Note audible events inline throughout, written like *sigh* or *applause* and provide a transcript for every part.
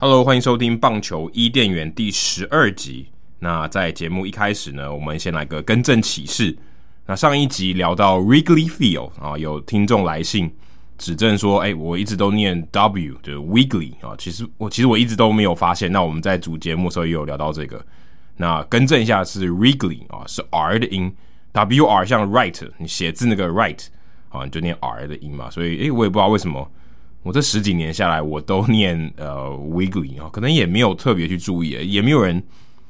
Hello，欢迎收听《棒球伊甸园》第十二集。那在节目一开始呢，我们先来个更正启示。那上一集聊到 Wrigley Field 啊，有听众来信指正说，哎，我一直都念 W，就是 Wiggly 啊。其实我其实我一直都没有发现。那我们在主节目的时候也有聊到这个。那更正一下是 Wrigley 啊，是 R 的音，W R 像 Right，你写字那个 Right 啊，你就念 R 的音嘛。所以，哎，我也不知道为什么。我这十几年下来，我都念呃 Wiggly 啊，可能也没有特别去注意，也没有人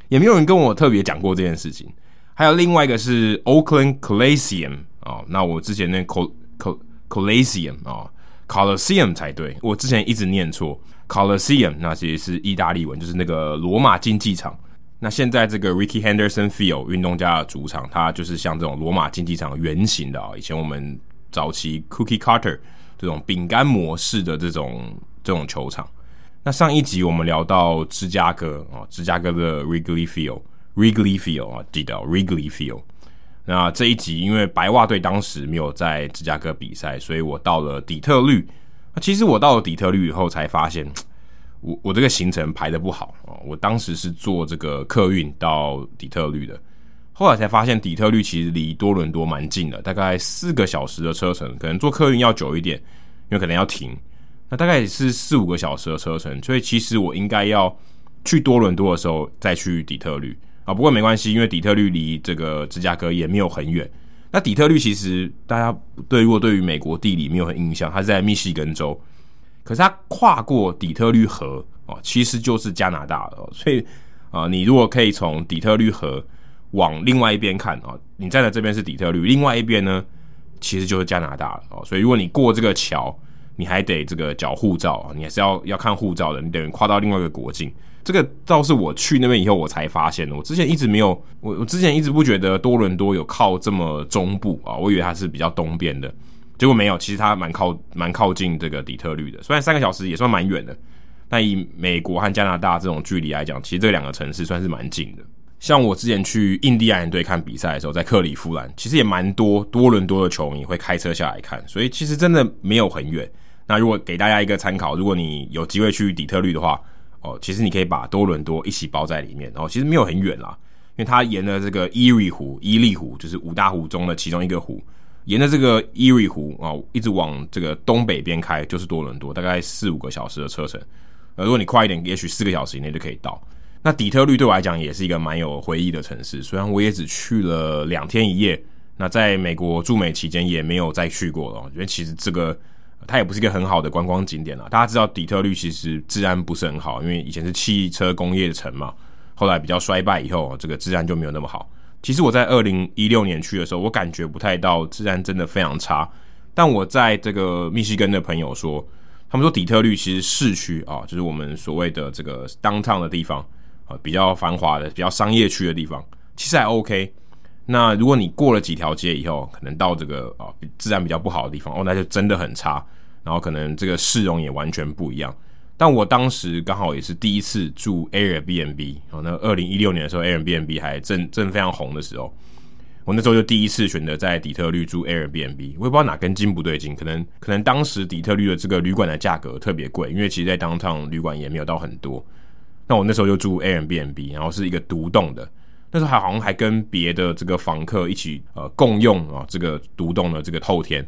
也没有人跟我特别讲过这件事情。还有另外一个是 Oakland Coliseum 啊，那我之前那 Col Col Coliseum 啊，Colosseum 才对，我之前一直念错 Colosseum 那其实是意大利文，就是那个罗马竞技场。那现在这个 Ricky Henderson Field 运动家的主场，它就是像这种罗马竞技场圆形的啊。以前我们早期 Cookie Cutter。这种饼干模式的这种这种球场，那上一集我们聊到芝加哥啊，芝加哥的 Wrigley Field，Wrigley Field 啊，记得 Wrigley Field。那这一集因为白袜队当时没有在芝加哥比赛，所以我到了底特律。那其实我到了底特律以后才发现，我我这个行程排得不好啊。我当时是坐这个客运到底特律的。后来才发现，底特律其实离多伦多蛮近的，大概四个小时的车程，可能坐客运要久一点，因为可能要停。那大概也是四五个小时的车程，所以其实我应该要去多伦多的时候再去底特律啊。不过没关系，因为底特律离这个芝加哥也没有很远。那底特律其实大家对如果对于美国地理没有很印象，它是在密西根州，可是它跨过底特律河哦，其实就是加拿大了。所以啊，你如果可以从底特律河往另外一边看啊，你站在这边是底特律，另外一边呢，其实就是加拿大了哦。所以如果你过这个桥，你还得这个缴护照，你还是要要看护照的，你等于跨到另外一个国境。这个倒是我去那边以后我才发现的，我之前一直没有，我我之前一直不觉得多伦多有靠这么中部啊，我以为它是比较东边的，结果没有，其实它蛮靠蛮靠近这个底特律的，虽然三个小时也算蛮远的，但以美国和加拿大这种距离来讲，其实这两个城市算是蛮近的。像我之前去印第安人队看比赛的时候，在克里夫兰，其实也蛮多多伦多的球迷会开车下来看，所以其实真的没有很远。那如果给大家一个参考，如果你有机会去底特律的话，哦，其实你可以把多伦多一起包在里面，哦，其实没有很远啦，因为它沿着这个伊利湖，伊利湖就是五大湖中的其中一个湖，沿着这个伊利湖啊，一直往这个东北边开就是多伦多，大概四五个小时的车程。呃，如果你快一点，也许四个小时以内就可以到。那底特律对我来讲也是一个蛮有回忆的城市，虽然我也只去了两天一夜。那在美国驻美期间也没有再去过了，因为其实这个它也不是一个很好的观光景点啦。大家知道底特律其实治安不是很好，因为以前是汽车工业城嘛，后来比较衰败以后，这个治安就没有那么好。其实我在二零一六年去的时候，我感觉不太到治安真的非常差。但我在这个密西根的朋友说，他们说底特律其实市区啊，就是我们所谓的这个 downtown 的地方。啊，比较繁华的、比较商业区的地方，其实还 OK。那如果你过了几条街以后，可能到这个啊治安比较不好的地方，哦，那就真的很差。然后可能这个市容也完全不一样。但我当时刚好也是第一次住 Airbnb 哦，那二零一六年的时候，Airbnb 还正正非常红的时候，我那时候就第一次选择在底特律住 Airbnb。我也不知道哪根筋不对劲，可能可能当时底特律的这个旅馆的价格特别贵，因为其实在 downtown 旅馆也没有到很多。那我那时候就住 Airbnb，然后是一个独栋的，那时候还好像还跟别的这个房客一起呃共用啊这个独栋的这个透天。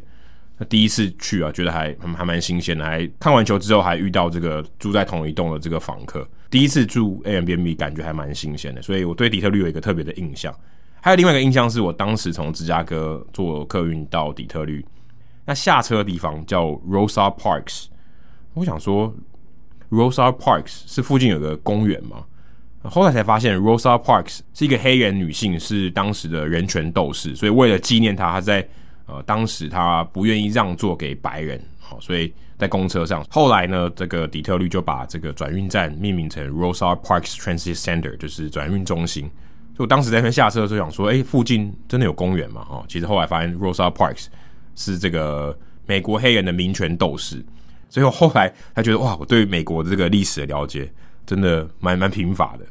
那第一次去啊，觉得还还还蛮新鲜的，还看完球之后还遇到这个住在同一栋的这个房客。第一次住 Airbnb 感觉还蛮新鲜的，所以我对底特律有一个特别的印象。还有另外一个印象是我当时从芝加哥坐客运到底特律，那下车的地方叫 Rosa Parks，我想说。Rosa Parks 是附近有个公园吗？后来才发现，Rosa Parks 是一个黑人女性，是当时的人权斗士，所以为了纪念她，她在呃当时她不愿意让座给白人，好，所以在公车上。后来呢，这个底特律就把这个转运站命名成 Rosa Parks Transit Center，就是转运中心。就当时在那边下车的时候想说，哎，附近真的有公园吗？哦，其实后来发现 Rosa Parks 是这个美国黑人的民权斗士。所以我后来他觉得哇，我对美国的这个历史的了解真的蛮蛮贫乏的。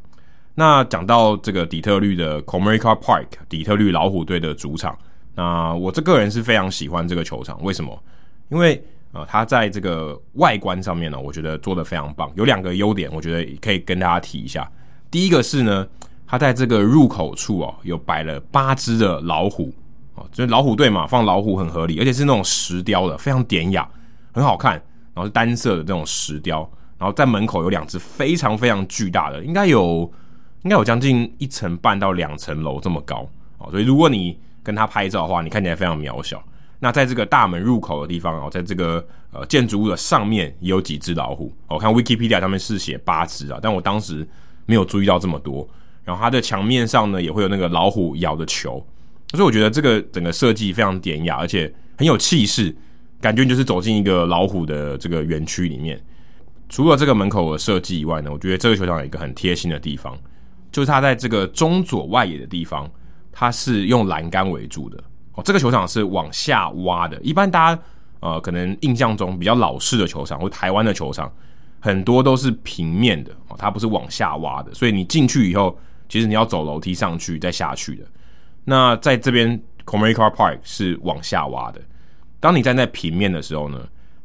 那讲到这个底特律的 Comerica Park，底特律老虎队的主场，那我这个人是非常喜欢这个球场。为什么？因为呃，它在这个外观上面呢，我觉得做得非常棒。有两个优点，我觉得可以跟大家提一下。第一个是呢，它在这个入口处哦，有摆了八只的老虎哦，就是老虎队嘛，放老虎很合理，而且是那种石雕的，非常典雅，很好看。然后是单色的这种石雕，然后在门口有两只非常非常巨大的，应该有应该有将近一层半到两层楼这么高哦。所以如果你跟它拍照的话，你看起来非常渺小。那在这个大门入口的地方哦，在这个呃建筑物的上面也有几只老虎。我看 Wikipedia 上面是写八只啊，但我当时没有注意到这么多。然后它的墙面上呢也会有那个老虎咬的球，所以我觉得这个整个设计非常典雅，而且很有气势，感觉你就是走进一个老虎的这个园区里面。除了这个门口的设计以外呢，我觉得这个球场有一个很贴心的地方，就是它在这个中左外野的地方，它是用栏杆围住的。哦，这个球场是往下挖的。一般大家呃可能印象中比较老式的球场或台湾的球场，很多都是平面的哦，它不是往下挖的。所以你进去以后，其实你要走楼梯上去再下去的。那在这边 Comerica Park 是往下挖的。当你站在平面的时候呢，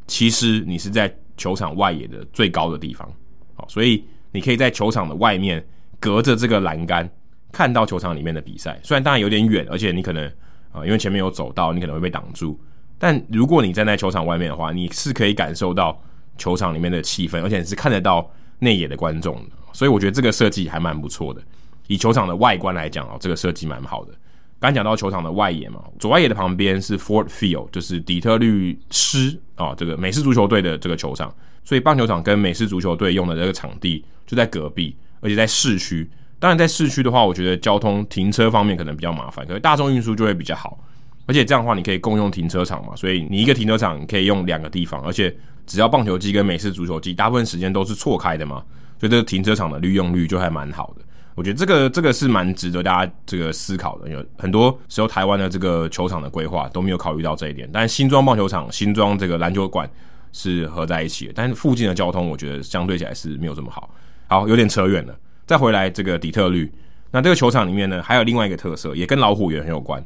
其实你是在球场外野的最高的地方。好，所以你可以在球场的外面隔着这个栏杆看到球场里面的比赛。虽然当然有点远，而且你可能。啊，因为前面有走道，你可能会被挡住。但如果你站在球场外面的话，你是可以感受到球场里面的气氛，而且是看得到内野的观众的。所以我觉得这个设计还蛮不错的。以球场的外观来讲哦，这个设计蛮好的。刚讲到球场的外野嘛，左外野的旁边是 Ford Field，就是底特律狮啊，这个美式足球队的这个球场。所以棒球场跟美式足球队用的这个场地就在隔壁，而且在市区。当然，在市区的话，我觉得交通停车方面可能比较麻烦，可是大众运输就会比较好。而且这样的话，你可以共用停车场嘛，所以你一个停车场可以用两个地方，而且只要棒球季跟美式足球季，大部分时间都是错开的嘛，所以这个停车场的利用率就还蛮好的。我觉得这个这个是蛮值得大家这个思考的，有很多时候台湾的这个球场的规划都没有考虑到这一点。但新庄棒球场、新庄这个篮球馆是合在一起的，但是附近的交通我觉得相对起来是没有这么好。好，有点扯远了。再回来这个底特律，那这个球场里面呢，还有另外一个特色，也跟老虎园很有关。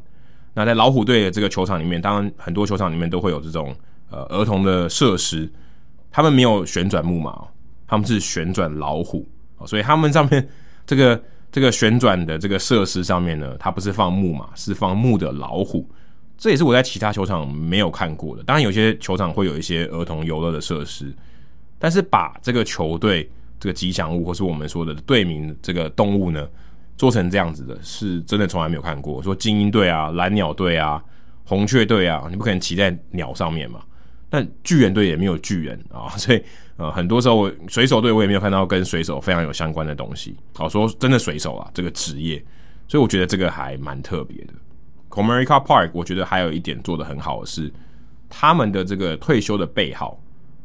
那在老虎队的这个球场里面，当然很多球场里面都会有这种呃儿童的设施，他们没有旋转木马，他们是旋转老虎，所以他们上面这个这个旋转的这个设施上面呢，它不是放木马，是放木的老虎。这也是我在其他球场没有看过的。当然有些球场会有一些儿童游乐的设施，但是把这个球队。这个吉祥物，或是我们说的队名，这个动物呢，做成这样子的，是真的从来没有看过。说精英队啊、蓝鸟队啊、红雀队啊，你不可能骑在鸟上面嘛。但巨人队也没有巨人啊，所以呃，很多时候水手队我也没有看到跟水手非常有相关的东西。好，说真的，水手啊这个职业，所以我觉得这个还蛮特别的。Comerica Park，我觉得还有一点做得很好的是，他们的这个退休的背号，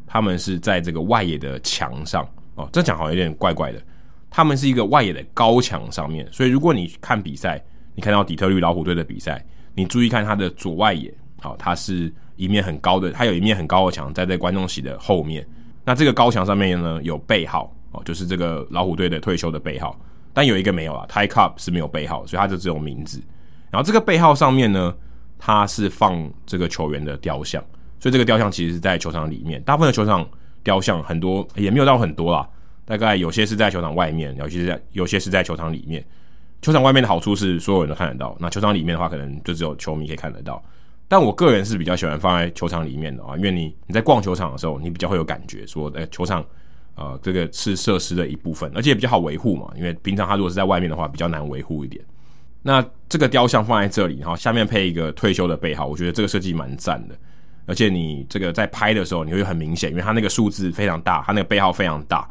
他们是在这个外野的墙上。哦，这讲好像有点怪怪的。他们是一个外野的高墙上面，所以如果你看比赛，你看到底特律老虎队的比赛，你注意看它的左外野，好，它是一面很高的，它有一面很高的墙在在观众席的后面。那这个高墙上面呢，有背号哦，就是这个老虎队的退休的背号，但有一个没有啊，Ty Cup 是没有背号，所以它就只有名字。然后这个背号上面呢，它是放这个球员的雕像，所以这个雕像其实是在球场里面，大部分的球场。雕像很多，也没有到很多啦，大概有些是在球场外面，有些是在有些是在球场里面。球场外面的好处是所有人都看得到，那球场里面的话，可能就只有球迷可以看得到。但我个人是比较喜欢放在球场里面的啊，因为你你在逛球场的时候，你比较会有感觉，说在球场呃这个是设施的一部分，而且也比较好维护嘛。因为平常他如果是在外面的话，比较难维护一点。那这个雕像放在这里，然后下面配一个退休的背号，我觉得这个设计蛮赞的。而且你这个在拍的时候，你会很明显，因为它那个数字非常大，它那个背号非常大。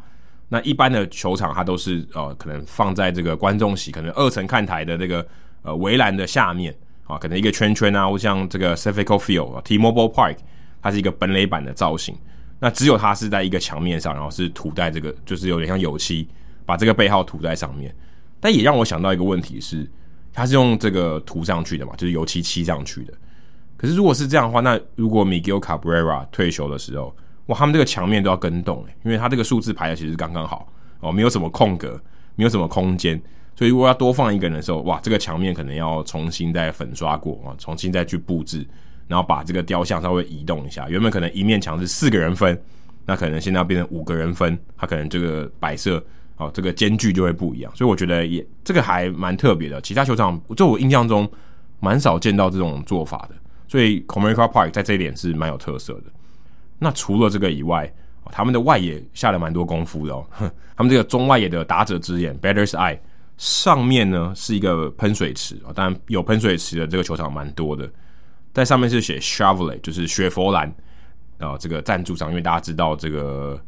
那一般的球场，它都是呃，可能放在这个观众席，可能二层看台的那个呃围栏的下面啊，可能一个圈圈啊，或像这个 s a f i c o Field 啊、T-Mobile Park，它是一个本垒板的造型。那只有它是在一个墙面上，然后是涂在这个，就是有点像油漆，把这个背号涂在上面。但也让我想到一个问题是，它是用这个涂上去的嘛，就是油漆漆上去的。可是如果是这样的话，那如果 Miguel Cabrera 退休的时候，哇，他们这个墙面都要更动，因为他这个数字排的其实刚刚好，哦，没有什么空格，没有什么空间，所以如果要多放一个人的时候，哇，这个墙面可能要重新再粉刷过啊，重新再去布置，然后把这个雕像稍微移动一下。原本可能一面墙是四个人分，那可能现在要变成五个人分，它可能这个摆设哦，这个间距就会不一样。所以我觉得也这个还蛮特别的。其他球场就我印象中蛮少见到这种做法的，所以 Comerica Park 在这一点是蛮有特色的。那除了这个以外，他们的外野下了蛮多功夫的哦。他们这个中外野的打者之眼 （Batter's Eye） 上面呢是一个喷水池啊，当然有喷水池的这个球场蛮多的。在上面是写 Chevrolet，就是雪佛兰啊，这个赞助商，因为大家知道这个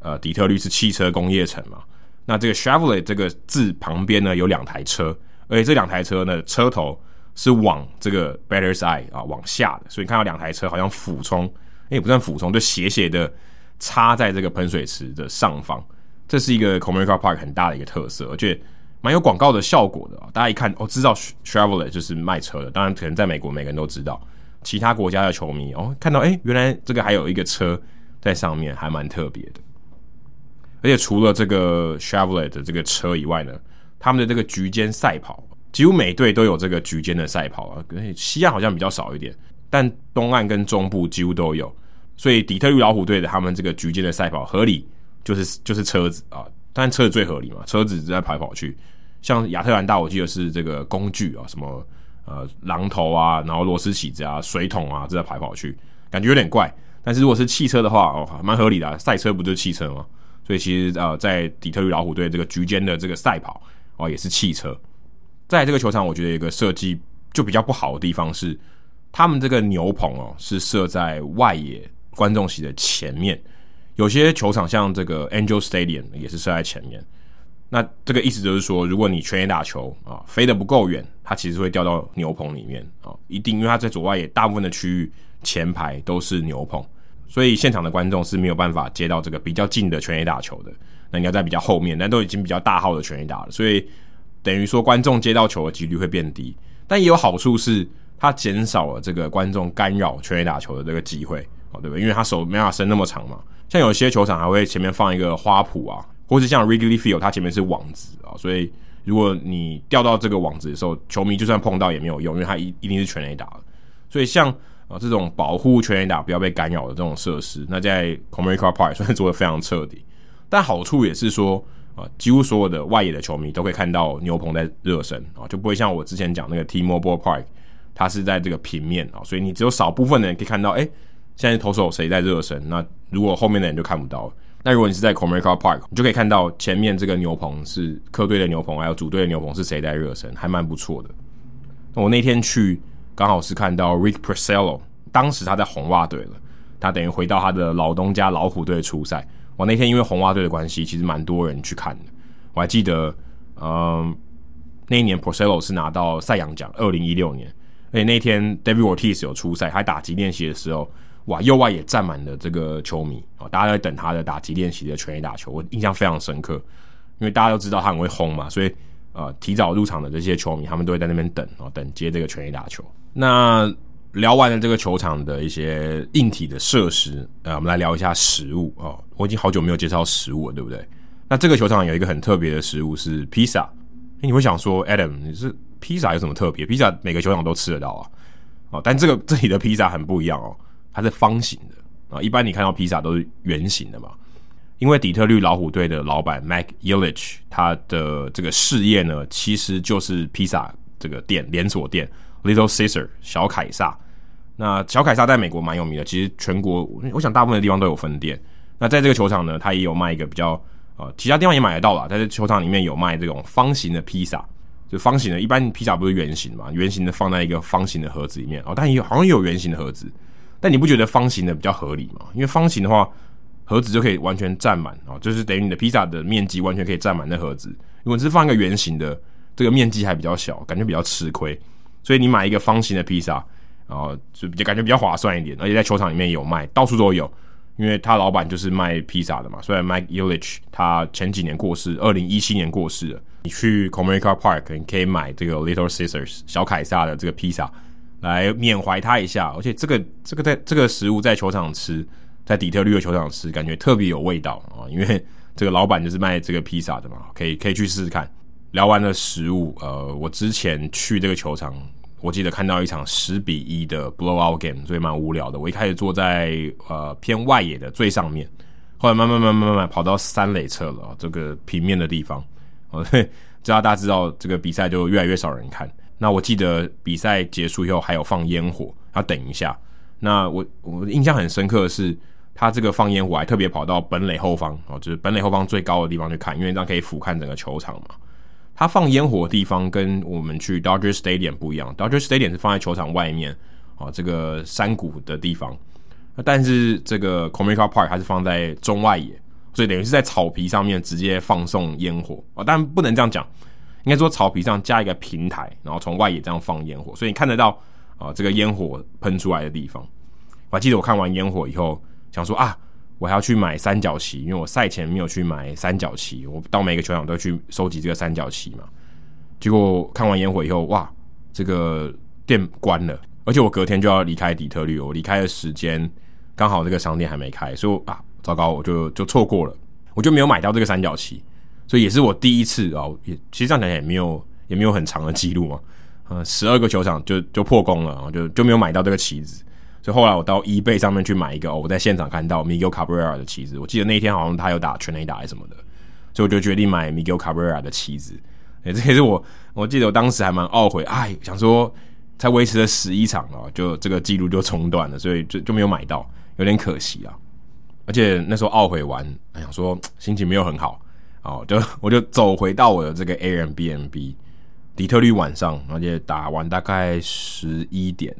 呃底特律是汽车工业城嘛。那这个 Chevrolet 这个字旁边呢有两台车，而且这两台车呢车头是往这个 Batter's Eye 啊往下的，所以看到两台车好像俯冲。也不算俯冲，就斜斜的插在这个喷水池的上方，这是一个 Comerica Park 很大的一个特色，而且蛮有广告的效果的。大家一看哦，知道 Chevrolet 就是卖车的。当然，可能在美国每个人都知道，其他国家的球迷哦，看到哎，原来这个还有一个车在上面，还蛮特别的。而且除了这个 Chevrolet 的这个车以外呢，他们的这个局间赛跑，几乎每队都有这个局间的赛跑啊，西岸好像比较少一点。但东岸跟中部几乎都有，所以底特律老虎队的他们这个局间的赛跑合理就是就是车子啊，但车子最合理嘛，车子在跑跑去。像亚特兰大，我记得是这个工具啊，什么呃榔头啊，然后螺丝起子啊，水桶啊，这在跑来跑去，感觉有点怪。但是如果是汽车的话，哦，蛮合理的，赛车不就是汽车吗？所以其实呃，在底特律老虎队这个局间的这个赛跑哦，也是汽车。在这个球场，我觉得一个设计就比较不好的地方是。他们这个牛棚哦，是设在外野观众席的前面。有些球场像这个 Angel Stadium 也是设在前面。那这个意思就是说，如果你全垒打球啊飞得不够远，它其实会掉到牛棚里面啊，一定因为它在左外野大部分的区域前排都是牛棚，所以现场的观众是没有办法接到这个比较近的全垒打球的。那你要在比较后面，但都已经比较大号的全垒打了，所以等于说观众接到球的几率会变低。但也有好处是。它减少了这个观众干扰全垒打球的这个机会，哦，对不对？因为他手没办法伸那么长嘛。像有些球场还会前面放一个花圃啊，或是像 Wrigley Field，它前面是网子啊，所以如果你掉到这个网子的时候，球迷就算碰到也没有用，因为它一一定是全垒打的。所以像啊这种保护全垒打不要被干扰的这种设施，那在 Comerica Park 算是做的非常彻底。但好处也是说啊，几乎所有的外野的球迷都可以看到牛棚在热身啊，就不会像我之前讲那个 T-Mobile Park。它是在这个平面啊，所以你只有少部分的人可以看到，哎，现在投手谁在热身？那如果后面的人就看不到了。那如果你是在 Comerica Park，你就可以看到前面这个牛棚是客队的牛棚，还有主队的牛棚是谁在热身，还蛮不错的。我那天去刚好是看到 Rick Porcello，当时他在红袜队了，他等于回到他的老东家老虎队出赛。我那天因为红袜队的关系，其实蛮多人去看的。我还记得，嗯，那一年 Porcello 是拿到赛扬奖，二零一六年。而且那天 David Ortiz 有出赛，还打击练习的时候，哇，右外也站满了这个球迷啊，大家在等他的打击练习的全垒打球，我印象非常深刻。因为大家都知道他很会轰嘛，所以呃，提早入场的这些球迷，他们都会在那边等啊，等接这个全垒打球。那聊完了这个球场的一些硬体的设施，呃，我们来聊一下食物哦。我已经好久没有介绍食物了，对不对？那这个球场有一个很特别的食物是披萨。你会想说，Adam，你是？披萨有什么特别？披萨每个球场都吃得到啊，哦，但这个这里的披萨很不一样哦，它是方形的啊。一般你看到披萨都是圆形的嘛，因为底特律老虎队的老板 Mac Yelich 他的这个事业呢，其实就是披萨这个店连锁店 Little Caesar 小凯撒。那小凯撒在美国蛮有名的，其实全国我想大部分的地方都有分店。那在这个球场呢，他也有卖一个比较呃，其他地方也买得到啦，在这球场里面有卖这种方形的披萨。就方形的，一般披萨不是圆形嘛？圆形的放在一个方形的盒子里面哦，但也好像也有圆形的盒子，但你不觉得方形的比较合理吗？因为方形的话，盒子就可以完全占满哦，就是等于你的披萨的面积完全可以占满那盒子。如果你是放一个圆形的，这个面积还比较小，感觉比较吃亏。所以你买一个方形的披萨，然后就比较感觉比较划算一点，而且在球场里面有卖，到处都有。因为他老板就是卖披萨的嘛，虽然 Mike Ilitch 他前几年过世，二零一七年过世了。你去 Comerica Park，你可以买这个 Little Caesars 小凯撒的这个披萨来缅怀他一下。而且这个这个在这个食物在球场吃，在底特律的球场吃，感觉特别有味道啊！因为 *laughs* 这个老板就是卖这个披萨的嘛，可以可以去试试看。聊完了食物，呃，我之前去这个球场，我记得看到一场十比一的 blowout game，所以蛮无聊的。我一开始坐在呃偏外野的最上面，后来慢慢慢慢慢慢跑到三垒侧了，这个平面的地方。哦，对，只要大家知道这个比赛就越来越少人看。那我记得比赛结束以后还有放烟火，要等一下。那我我印象很深刻的是，他这个放烟火还特别跑到本垒后方哦，就是本垒后方最高的地方去看，因为这样可以俯瞰整个球场嘛。他放烟火的地方跟我们去 Dodger Stadium 不一样，Dodger Stadium 是放在球场外面哦，这个山谷的地方。但是这个 Comerica Park 它是放在中外野，所以等于是在草皮上面直接放送烟火啊。但不能这样讲，应该说草皮上加一个平台，然后从外野这样放烟火，所以你看得到啊这个烟火喷出来的地方。我还记得我看完烟火以后，想说啊，我还要去买三角旗，因为我赛前没有去买三角旗，我到每个球场都去收集这个三角旗嘛。结果看完烟火以后，哇，这个店关了，而且我隔天就要离开底特律，我离开的时间刚好这个商店还没开，所以啊，糟糕，我就就错过了，我就没有买到这个三角旗，所以也是我第一次啊，也其实这样讲也没有也没有很长的记录嘛，嗯，十二个球场就就破功了，然后就就没有买到这个旗子。所以后来我到 eBay 上面去买一个，哦，我在现场看到 Miguel Cabrera 的旗子，我记得那一天好像他有打全垒打还是什么的，所以我就决定买 Miguel Cabrera 的旗子。哎，这也是我，我记得我当时还蛮懊悔，哎，想说才维持了十一场哦，就这个记录就中断了，所以就就没有买到，有点可惜啊。而且那时候懊悔完，想说心情没有很好，哦，就我就走回到我的这个 Airbnb，底特律晚上，而且打完大概十一点。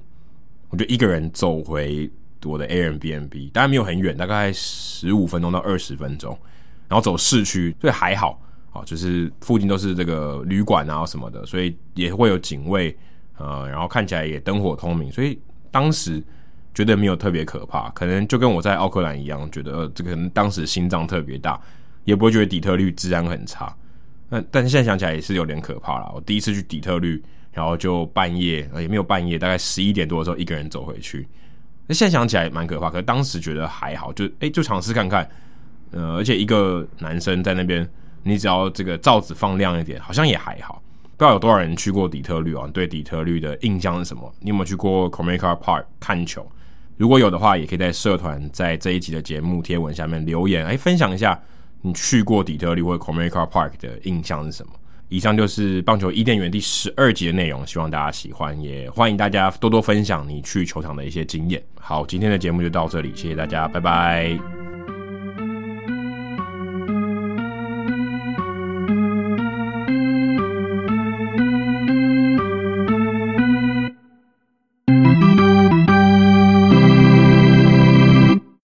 我就一个人走回我的 Airbnb，当然没有很远，大概十五分钟到二十分钟，然后走市区，所以还好啊，就是附近都是这个旅馆啊什么的，所以也会有警卫，呃，然后看起来也灯火通明，所以当时觉得没有特别可怕，可能就跟我在奥克兰一样，觉得这个可能当时心脏特别大，也不会觉得底特律治安很差，那但是现在想起来也是有点可怕了。我第一次去底特律。然后就半夜，也没有半夜，大概十一点多的时候，一个人走回去。那现在想起来蛮可怕，可是当时觉得还好，就诶就尝试看看。呃，而且一个男生在那边，你只要这个罩子放亮一点，好像也还好。不知道有多少人去过底特律啊？对底特律的印象是什么？你有没有去过 Comerica Park 看球？如果有的话，也可以在社团在这一集的节目贴文下面留言，诶分享一下你去过底特律或 Comerica Park 的印象是什么？以上就是棒球伊甸园第十二集的内容，希望大家喜欢，也欢迎大家多多分享你去球场的一些经验。好，今天的节目就到这里，谢谢大家，拜拜。